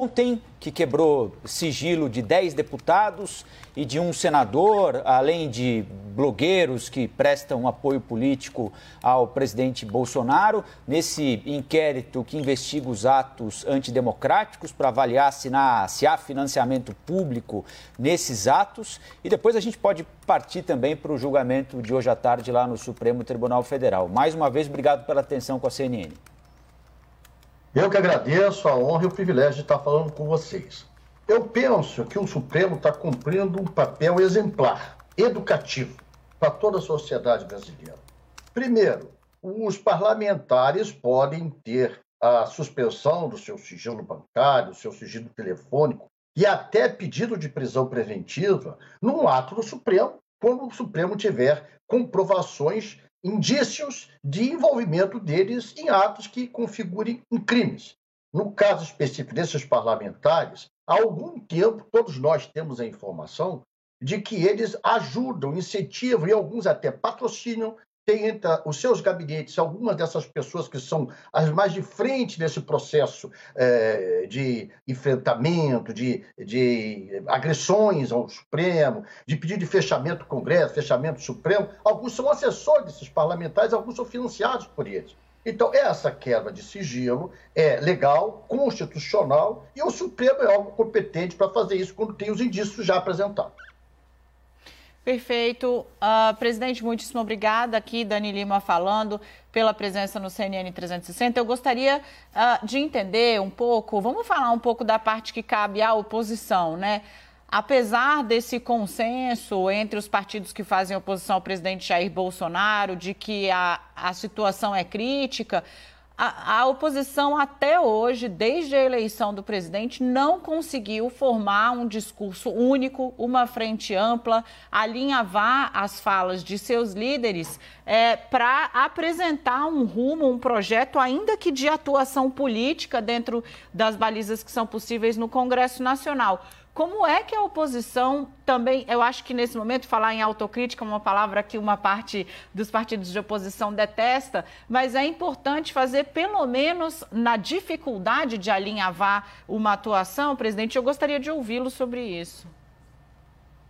ontem, que quebrou sigilo de 10 deputados e de um senador, além de blogueiros que prestam apoio político ao presidente Bolsonaro, nesse inquérito que investiga os atos antidemocráticos para avaliar se, na, se há financiamento público nesses atos. E depois a gente pode partir também para o julgamento de hoje à tarde lá no Supremo Tribunal Federal. Mais uma vez, obrigado pela atenção com a CNN. Eu que agradeço a honra e o privilégio de estar falando com vocês. Eu penso que o Supremo está cumprindo um papel exemplar, educativo, para toda a sociedade brasileira. Primeiro, os parlamentares podem ter a suspensão do seu sigilo bancário, do seu sigilo telefônico e até pedido de prisão preventiva num ato do Supremo, quando o Supremo tiver comprovações indícios de envolvimento deles em atos que configurem crimes. No caso específico desses parlamentares, há algum tempo todos nós temos a informação de que eles ajudam, incentivam e alguns até patrocinam tem entre os seus gabinetes algumas dessas pessoas que são as mais de frente nesse processo é, de enfrentamento, de, de agressões ao Supremo, de pedido de fechamento do Congresso, fechamento do Supremo. Alguns são assessores desses parlamentares, alguns são financiados por eles. Então, essa quebra de sigilo é legal, constitucional, e o Supremo é algo competente para fazer isso quando tem os indícios já apresentados. Perfeito. Uh, presidente, muitíssimo obrigada. Aqui, Dani Lima falando pela presença no CNN 360. Eu gostaria uh, de entender um pouco, vamos falar um pouco da parte que cabe à oposição, né? Apesar desse consenso entre os partidos que fazem oposição ao presidente Jair Bolsonaro, de que a, a situação é crítica, a, a, oposição até hoje, desde a eleição do presidente, não conseguiu formar um discurso único, uma frente ampla, alinhavar as falas de seus líderes é, para apresentar um rumo, um projeto, ainda que de atuação política dentro das balizas que são possíveis no Congresso Nacional. Como é que a oposição também, eu acho que nesse momento falar em autocrítica é uma palavra que uma parte dos partidos de oposição detesta, mas é importante fazer pelo menos na dificuldade de alinhavar uma atuação, presidente, eu gostaria de ouvi-lo sobre isso.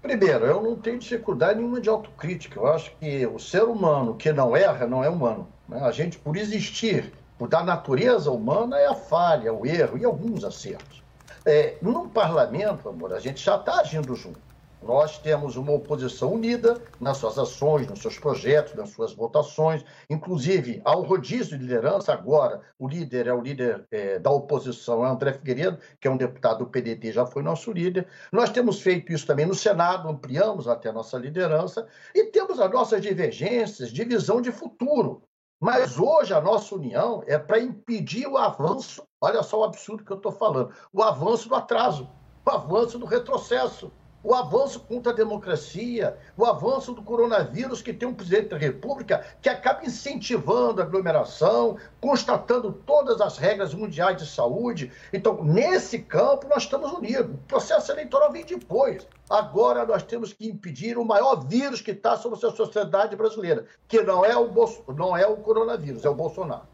Primeiro, eu não tenho dificuldade nenhuma de autocrítica. Eu acho que o ser humano que não erra não é humano. Né? A gente, por existir, por da natureza humana, é a falha, o erro e alguns acertos. É, no parlamento, amor, a gente já está agindo junto. Nós temos uma oposição unida nas suas ações, nos seus projetos, nas suas votações. Inclusive, ao rodízio de liderança, agora o líder é o líder é, da oposição, é André Figueiredo, que é um deputado do PDT, já foi nosso líder. Nós temos feito isso também no Senado, ampliamos até a nossa liderança, e temos as nossas divergências de visão de futuro. Mas hoje a nossa união é para impedir o avanço, olha só o absurdo que eu estou falando, o avanço do atraso, o avanço do retrocesso o avanço contra a democracia, o avanço do coronavírus, que tem um presidente da República que acaba incentivando a aglomeração, constatando todas as regras mundiais de saúde. Então, nesse campo, nós estamos unidos. O processo eleitoral vem depois. Agora nós temos que impedir o maior vírus que está sobre a sociedade brasileira, que não é o, Bolso... não é o coronavírus, é o Bolsonaro.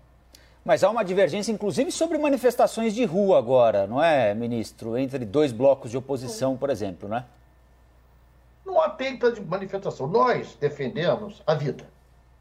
Mas há uma divergência, inclusive, sobre manifestações de rua agora, não é, ministro? Entre dois blocos de oposição, por exemplo, não é? Não há tempo de manifestação. Nós defendemos a vida.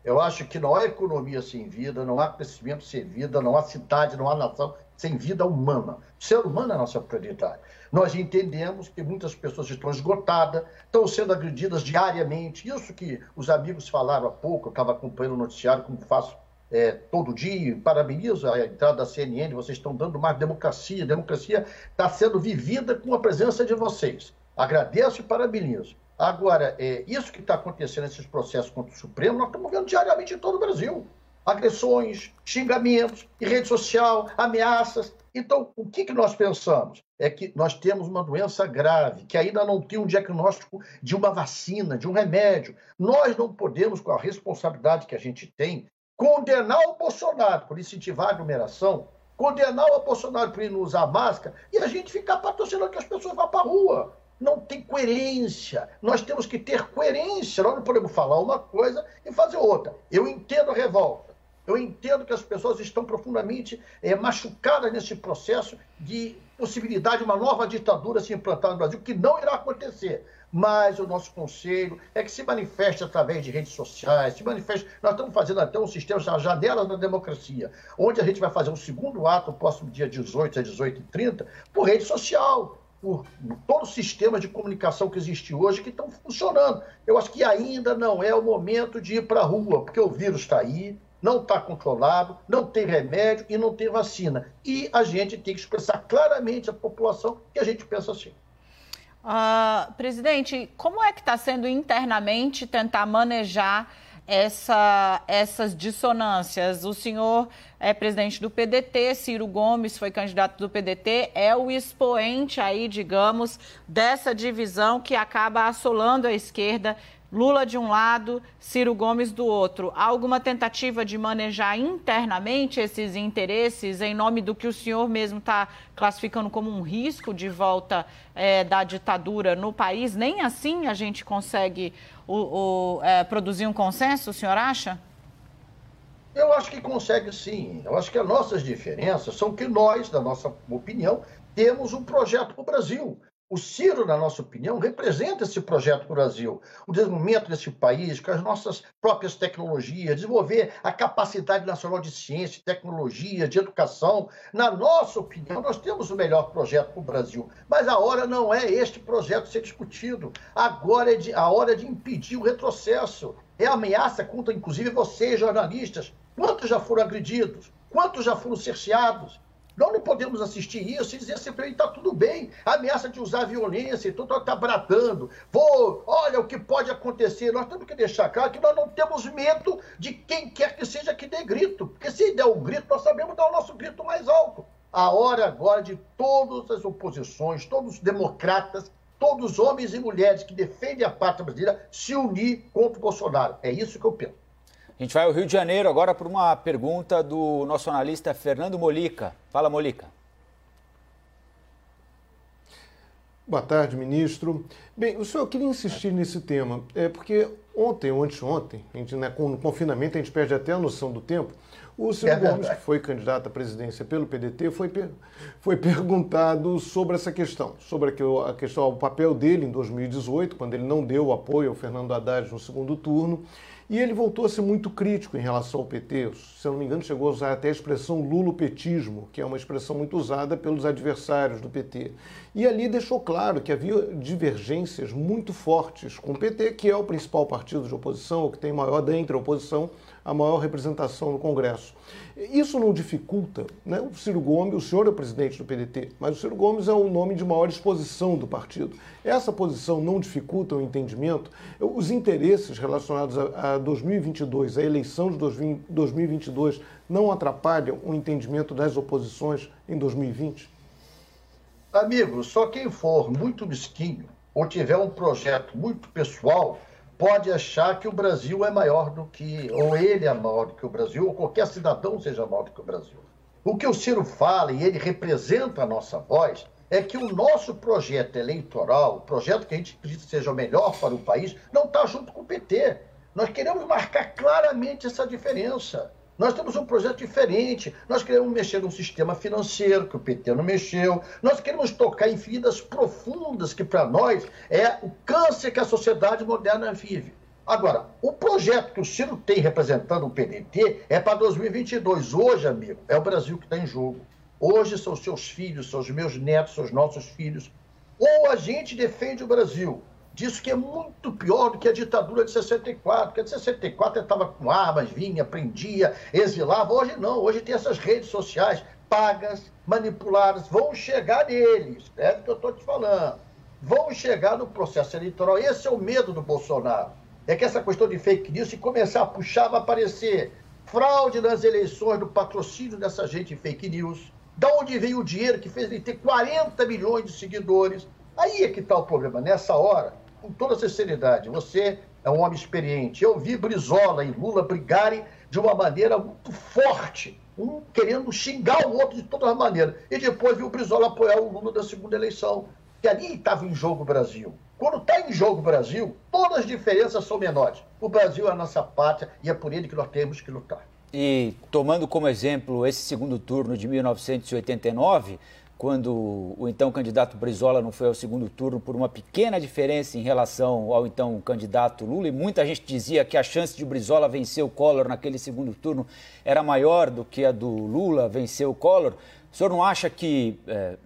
Eu acho que não há economia sem vida, não há crescimento sem vida, não há cidade, não há nação sem vida humana. O ser humano é a nossa prioridade. Nós entendemos que muitas pessoas estão esgotadas, estão sendo agredidas diariamente. Isso que os amigos falaram há pouco, eu estava acompanhando o noticiário, como faço é, todo dia. Parabenizo a entrada da CNN, vocês estão dando mais democracia. Democracia está sendo vivida com a presença de vocês. Agradeço e parabenizo. Agora, é, isso que está acontecendo nesses processos contra o Supremo, nós estamos vendo diariamente em todo o Brasil. Agressões, xingamentos, em rede social, ameaças. Então, o que, que nós pensamos? É que nós temos uma doença grave, que ainda não tem um diagnóstico de uma vacina, de um remédio. Nós não podemos, com a responsabilidade que a gente tem, condenar o Bolsonaro por incentivar a aglomeração, condenar o Bolsonaro por ir não usar máscara e a gente ficar patrocinando que as pessoas vão para a rua não tem coerência. Nós temos que ter coerência. Nós não podemos falar uma coisa e fazer outra. Eu entendo a revolta. Eu entendo que as pessoas estão profundamente é, machucadas nesse processo de possibilidade de uma nova ditadura se implantar no Brasil, que não irá acontecer. Mas o nosso conselho é que se manifeste através de redes sociais, se manifeste. Nós estamos fazendo até um sistema chamado Janelas da Democracia, onde a gente vai fazer um segundo ato, próximo dia 18 a 18h30, por rede social por todo o sistema de comunicação que existe hoje que estão funcionando. Eu acho que ainda não é o momento de ir para a rua, porque o vírus está aí, não está controlado, não tem remédio e não tem vacina. E a gente tem que expressar claramente à população que a gente pensa assim. Uh, presidente, como é que está sendo internamente tentar manejar essa, essas dissonâncias. O senhor é presidente do PDT, Ciro Gomes foi candidato do PDT, é o expoente aí, digamos, dessa divisão que acaba assolando a esquerda Lula de um lado, Ciro Gomes do outro. Há alguma tentativa de manejar internamente esses interesses em nome do que o senhor mesmo está classificando como um risco de volta é, da ditadura no país? Nem assim a gente consegue o, o, é, produzir um consenso, o senhor acha? Eu acho que consegue sim. Eu acho que as nossas diferenças são que nós, da nossa opinião, temos um projeto para o Brasil. O Ciro, na nossa opinião, representa esse projeto para o Brasil, o desenvolvimento desse país com as nossas próprias tecnologias, desenvolver a capacidade nacional de ciência, tecnologia, de educação. Na nossa opinião, nós temos o melhor projeto para o Brasil, mas a hora não é este projeto ser discutido. Agora é de, a hora de impedir o retrocesso. É ameaça contra, inclusive, vocês, jornalistas. Quantos já foram agredidos? Quantos já foram cerceados? Nós não podemos assistir isso e dizer sempre está tudo bem. Ameaça de usar violência, então está bradando. Vou, olha o que pode acontecer. Nós temos que deixar claro que nós não temos medo de quem quer que seja que dê grito. Porque se der um grito, nós sabemos dar o nosso grito mais alto. A hora agora de todas as oposições, todos os democratas, todos os homens e mulheres que defendem a pátria brasileira se unir contra o Bolsonaro. É isso que eu penso. A gente vai ao Rio de Janeiro agora para uma pergunta do nosso analista Fernando Molica. Fala, Molica. Boa tarde, ministro. Bem, o senhor queria insistir nesse tema, é porque ontem ou anteontem, a gente, né, com o confinamento a gente perde até a noção do tempo. O Ciro é Gomes, que foi candidato à presidência pelo PDT, foi, per foi perguntado sobre essa questão, sobre a questão, o papel dele em 2018, quando ele não deu apoio ao Fernando Haddad no segundo turno, e ele voltou a ser muito crítico em relação ao PT. Se eu não me engano, chegou a usar até a expressão lulopetismo, que é uma expressão muito usada pelos adversários do PT. E ali deixou claro que havia divergências muito fortes com o PT, que é o principal partido de oposição, o que tem maior dentre a oposição, a maior representação no Congresso. Isso não dificulta, né? O Ciro Gomes, o senhor é o presidente do PDT, mas o Ciro Gomes é o nome de maior exposição do partido. Essa posição não dificulta o entendimento? Os interesses relacionados a 2022, a eleição de 2022, não atrapalham o entendimento das oposições em 2020? Amigo, só quem for muito mesquinho ou tiver um projeto muito pessoal pode achar que o Brasil é maior do que, ou ele é maior do que o Brasil, ou qualquer cidadão seja maior do que o Brasil. O que o Ciro fala, e ele representa a nossa voz, é que o nosso projeto eleitoral, o projeto que a gente acredita seja o melhor para o país, não está junto com o PT. Nós queremos marcar claramente essa diferença. Nós temos um projeto diferente. Nós queremos mexer no sistema financeiro, que o PT não mexeu. Nós queremos tocar em feridas profundas, que para nós é o câncer que a sociedade moderna vive. Agora, o projeto que o Ciro tem representando o PDT é para 2022. Hoje, amigo, é o Brasil que está em jogo. Hoje são seus filhos, são os meus netos, são os nossos filhos. Ou a gente defende o Brasil, disso que é muito pior do que a ditadura de 64, porque a de 64 estava com armas, vinha, prendia, exilava. Hoje não, hoje tem essas redes sociais pagas, manipuladas, vão chegar neles, é o que eu estou te falando. Vão chegar no processo eleitoral. Esse é o medo do Bolsonaro. É que essa questão de fake news, se começar a puxar, vai aparecer fraude nas eleições, do patrocínio dessa gente fake news. Da onde veio o dinheiro que fez ele ter 40 milhões de seguidores. Aí é que está o problema. Nessa hora, com toda sinceridade, você é um homem experiente. Eu vi Brizola e Lula brigarem de uma maneira muito forte, um querendo xingar o outro de todas as maneiras. E depois vi o Brizola apoiar o Lula da segunda eleição. Que ali estava em jogo o Brasil. Quando está em jogo o Brasil, todas as diferenças são menores. O Brasil é a nossa pátria e é por ele que nós temos que lutar. E tomando como exemplo esse segundo turno de 1989, quando o então candidato Brizola não foi ao segundo turno por uma pequena diferença em relação ao então candidato Lula. E muita gente dizia que a chance de Brizola vencer o Collor naquele segundo turno era maior do que a do Lula vencer o Collor. O senhor não acha que. É,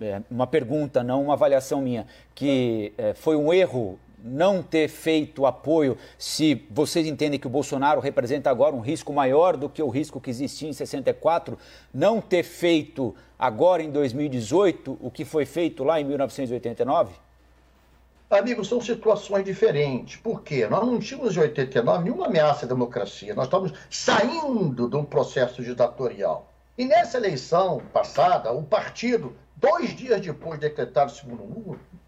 é, uma pergunta, não uma avaliação minha, que é, foi um erro não ter feito apoio, se vocês entendem que o Bolsonaro representa agora um risco maior do que o risco que existia em 64, não ter feito agora em 2018 o que foi feito lá em 1989? Amigos, são situações diferentes. Por quê? Nós não tínhamos em 89 nenhuma ameaça à democracia. Nós estamos saindo de um processo ditatorial. E nessa eleição passada, o partido, dois dias depois de decretar o segundo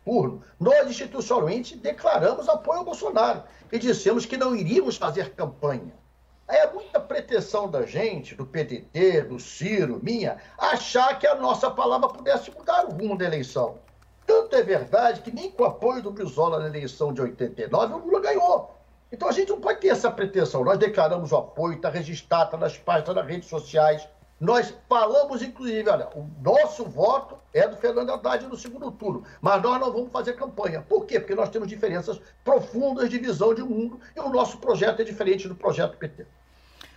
turno, nós institucionalmente declaramos apoio ao Bolsonaro e dissemos que não iríamos fazer campanha. É muita pretensão da gente, do PDT, do Ciro, minha, achar que a nossa palavra pudesse mudar o rumo da eleição. Tanto é verdade que nem com o apoio do Brizola na eleição de 89 o Lula ganhou. Então a gente não pode ter essa pretensão. Nós declaramos o apoio, está registrado, está nas páginas, nas redes sociais. Nós falamos, inclusive, olha, o nosso voto é do Fernando Haddad no segundo turno, mas nós não vamos fazer campanha. Por quê? Porque nós temos diferenças profundas de visão de mundo e o nosso projeto é diferente do projeto PT.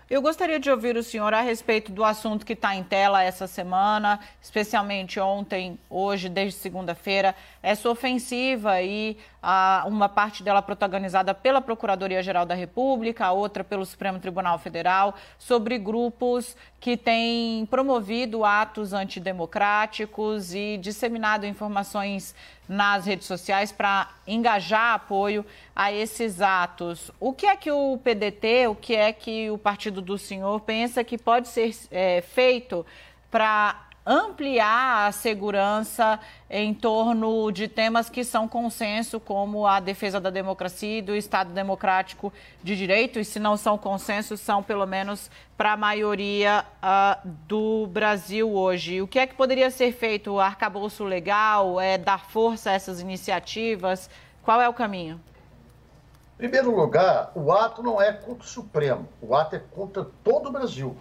Eu gostaria de ouvir o senhor a respeito do assunto que está em tela essa semana, especialmente ontem, hoje, desde segunda-feira, essa ofensiva e a, uma parte dela protagonizada pela Procuradoria-Geral da República, a outra pelo Supremo Tribunal Federal, sobre grupos que têm promovido atos antidemocráticos e disseminado informações nas redes sociais para engajar apoio a esses atos. O que é que o PDT, o que é que o partido do senhor pensa que pode ser é, feito para ampliar a segurança em torno de temas que são consenso, como a defesa da democracia e do Estado democrático de direito, e se não são consensos, são pelo menos para a maioria uh, do Brasil hoje. O que é que poderia ser feito? O arcabouço legal? É dar força a essas iniciativas? Qual é o caminho? Primeiro lugar, o ato não é contra o Supremo, o ato é contra todo o Brasil.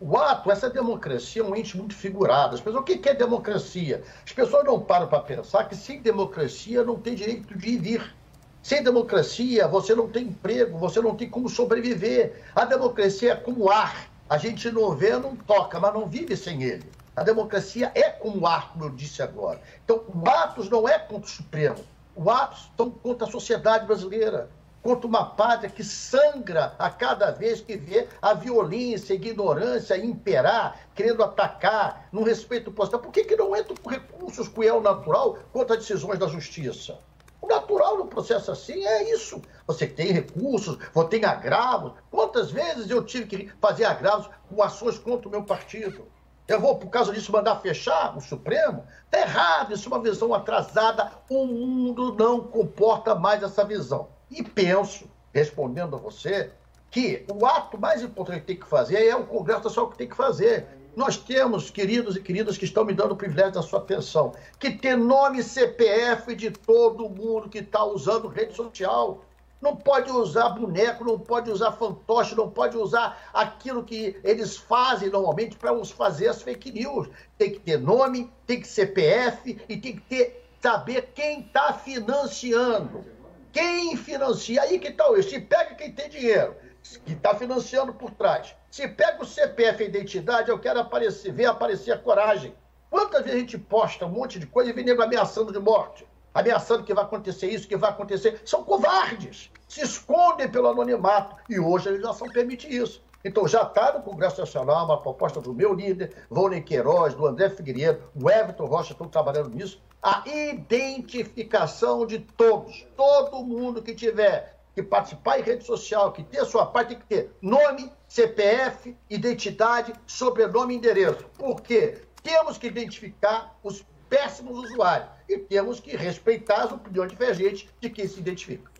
O ato, essa democracia é um ente muito figurado. As pessoas, o que é democracia? As pessoas não param para pensar que sem democracia não tem direito de ir vir. Sem democracia, você não tem emprego, você não tem como sobreviver. A democracia é como ar. A gente não vê, não toca, mas não vive sem ele. A democracia é como ar, como eu disse agora. Então, o Atos não é contra o Supremo. O Atos estão contra a sociedade brasileira contra uma pátria que sangra a cada vez que vê a violência, a ignorância imperar, querendo atacar, no respeito possível. Por que, que não entra com recursos com o natural contra decisões da justiça? O natural no processo assim é isso. Você tem recursos, você tem agravos. Quantas vezes eu tive que fazer agravos com ações contra o meu partido? Eu vou, por causa disso, mandar fechar o Supremo? Está errado, isso é uma visão atrasada. O mundo não comporta mais essa visão. E penso, respondendo a você, que o ato mais importante que tem que fazer é o Congresso Nacional que tem que fazer. Nós temos queridos e queridas que estão me dando o privilégio da sua atenção, que tem nome CPF de todo mundo que está usando rede social. Não pode usar boneco, não pode usar fantoche, não pode usar aquilo que eles fazem normalmente para os fazer as fake news. Tem que ter nome, tem que CPF e tem que ter saber quem está financiando. Quem financia? Aí que está o Se pega quem tem dinheiro, que está financiando por trás. Se pega o CPF a identidade, eu quero aparecer, ver aparecer a coragem. Quantas vezes a gente posta um monte de coisa e vem nego ameaçando de morte? Ameaçando que vai acontecer isso, que vai acontecer. São covardes. Se escondem pelo anonimato. E hoje a legislação permite isso. Então já está no Congresso Nacional uma proposta do meu líder, Vônei Queiroz, do André Figueiredo, o Everton Rocha estão trabalhando nisso, a identificação de todos, todo mundo que tiver que participar em rede social, que ter sua parte, tem que ter nome, CPF, identidade, sobrenome e endereço. Por quê? Temos que identificar os péssimos usuários e temos que respeitar as opiniões divergentes de quem se identifica.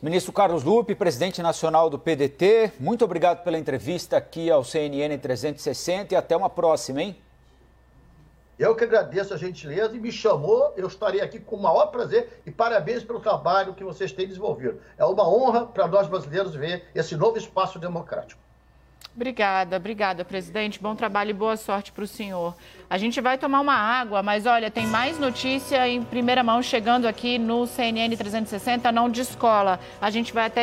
Ministro Carlos Lupe, presidente nacional do PDT, muito obrigado pela entrevista aqui ao CNN 360 e até uma próxima, hein? Eu que agradeço a gentileza e me chamou, eu estarei aqui com o maior prazer e parabéns pelo trabalho que vocês têm desenvolvido. É uma honra para nós brasileiros ver esse novo espaço democrático. Obrigada, obrigada, presidente. Bom trabalho e boa sorte para o senhor. A gente vai tomar uma água, mas olha, tem mais notícia em primeira mão chegando aqui no CNN 360, não de escola. A gente vai até